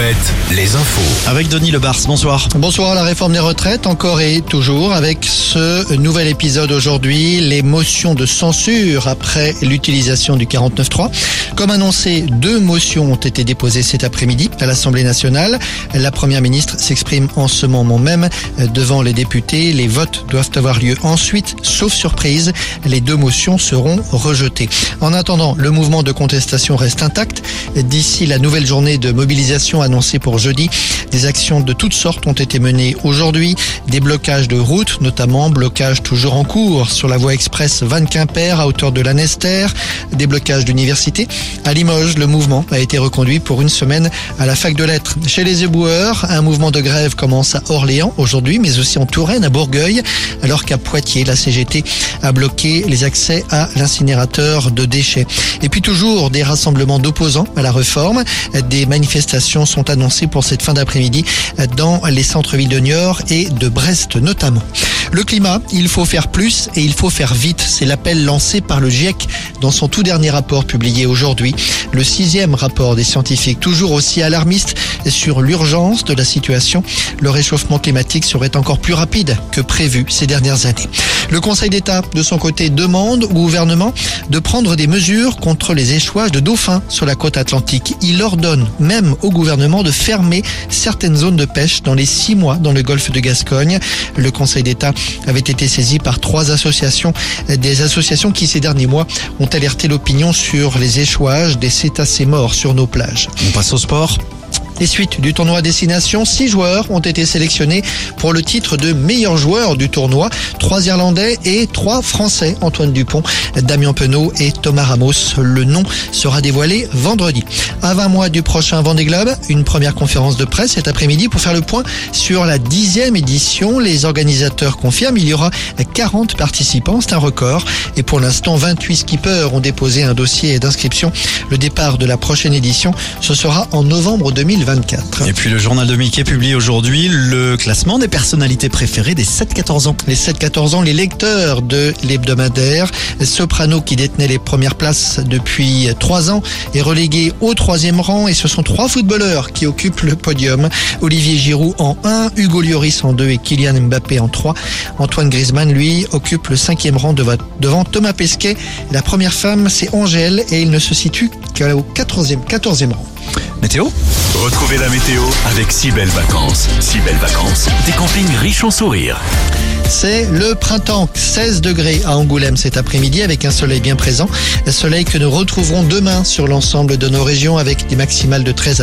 Alouette, les infos. Avec Denis Lebars, bonsoir. Bonsoir, la réforme des retraites, encore et toujours, avec ce nouvel épisode aujourd'hui, les motions de censure après l'utilisation du 49.3. Comme annoncé, deux motions ont été déposées cet après-midi à l'Assemblée nationale. La première ministre s'exprime en ce moment même devant les députés. Les votes doivent avoir lieu ensuite, sauf surprise, les deux motions seront rejetées. En attendant, le mouvement de contestation reste intact. D'ici la nouvelle journée de mobilisation annoncée pour jeudi, des actions de toutes sortes ont été menées aujourd'hui. Des blocages de routes, notamment blocage toujours en cours sur la voie express Van Quimper à hauteur de la Nester, des blocages d'université. À Limoges, le mouvement a été reconduit pour une semaine à la fac de lettres. Chez les éboueurs, un mouvement de grève commence à Orléans aujourd'hui, mais aussi en Touraine, à Bourgueil, alors qu'à Poitiers, la CGT a bloqué les accès à l'incinérateur de déchets. Et puis toujours des rassemblements d'opposants à la réforme. Des manifestations sont annoncées pour cette fin d'après-midi dans les centres-villes de Niort et de Brest notamment. Le climat, il faut faire plus et il faut faire vite. C'est l'appel lancé par le GIEC dans son tout dernier rapport publié aujourd'hui. Le sixième rapport des scientifiques, toujours aussi alarmiste sur l'urgence de la situation. Le réchauffement climatique serait encore plus rapide que prévu ces dernières années. Le Conseil d'État, de son côté, demande au gouvernement de prendre des mesures contre les échouages de dauphins sur la côte atlantique. Il ordonne même au gouvernement de fermer certaines zones de pêche dans les six mois dans le golfe de Gascogne. Le Conseil d'État avait été saisi par trois associations, des associations qui ces derniers mois ont alerté l'opinion sur les échouages des cétacés morts sur nos plages. On passe au sport. Les suites du tournoi Destination, six joueurs ont été sélectionnés pour le titre de meilleur joueur du tournoi. Trois Irlandais et trois Français, Antoine Dupont, Damien Penaud et Thomas Ramos. Le nom sera dévoilé vendredi. À 20 mois du prochain Vendée Globe, une première conférence de presse cet après-midi pour faire le point sur la dixième édition. Les organisateurs confirment il y aura 40 participants, c'est un record. Et pour l'instant, 28 skippers ont déposé un dossier d'inscription. Le départ de la prochaine édition, ce sera en novembre 2020. Et puis le journal de Mickey publie aujourd'hui le classement des personnalités préférées des 7-14 ans. Les 7-14 ans, les lecteurs de l'hebdomadaire. Soprano qui détenait les premières places depuis 3 ans est relégué au troisième rang et ce sont trois footballeurs qui occupent le podium. Olivier Giroud en 1, Hugo Lloris en 2 et Kylian Mbappé en 3. Antoine Griezmann, lui, occupe le cinquième rang devant Thomas Pesquet. La première femme, c'est Angèle et il ne se situe qu'au 14e, 14e rang. Météo Retrouvez la météo avec si belles vacances. Si belles vacances, des campings riches en sourires. C'est le printemps, 16 degrés à Angoulême cet après-midi avec un soleil bien présent. Un soleil que nous retrouverons demain sur l'ensemble de nos régions avec des maximales de 13 à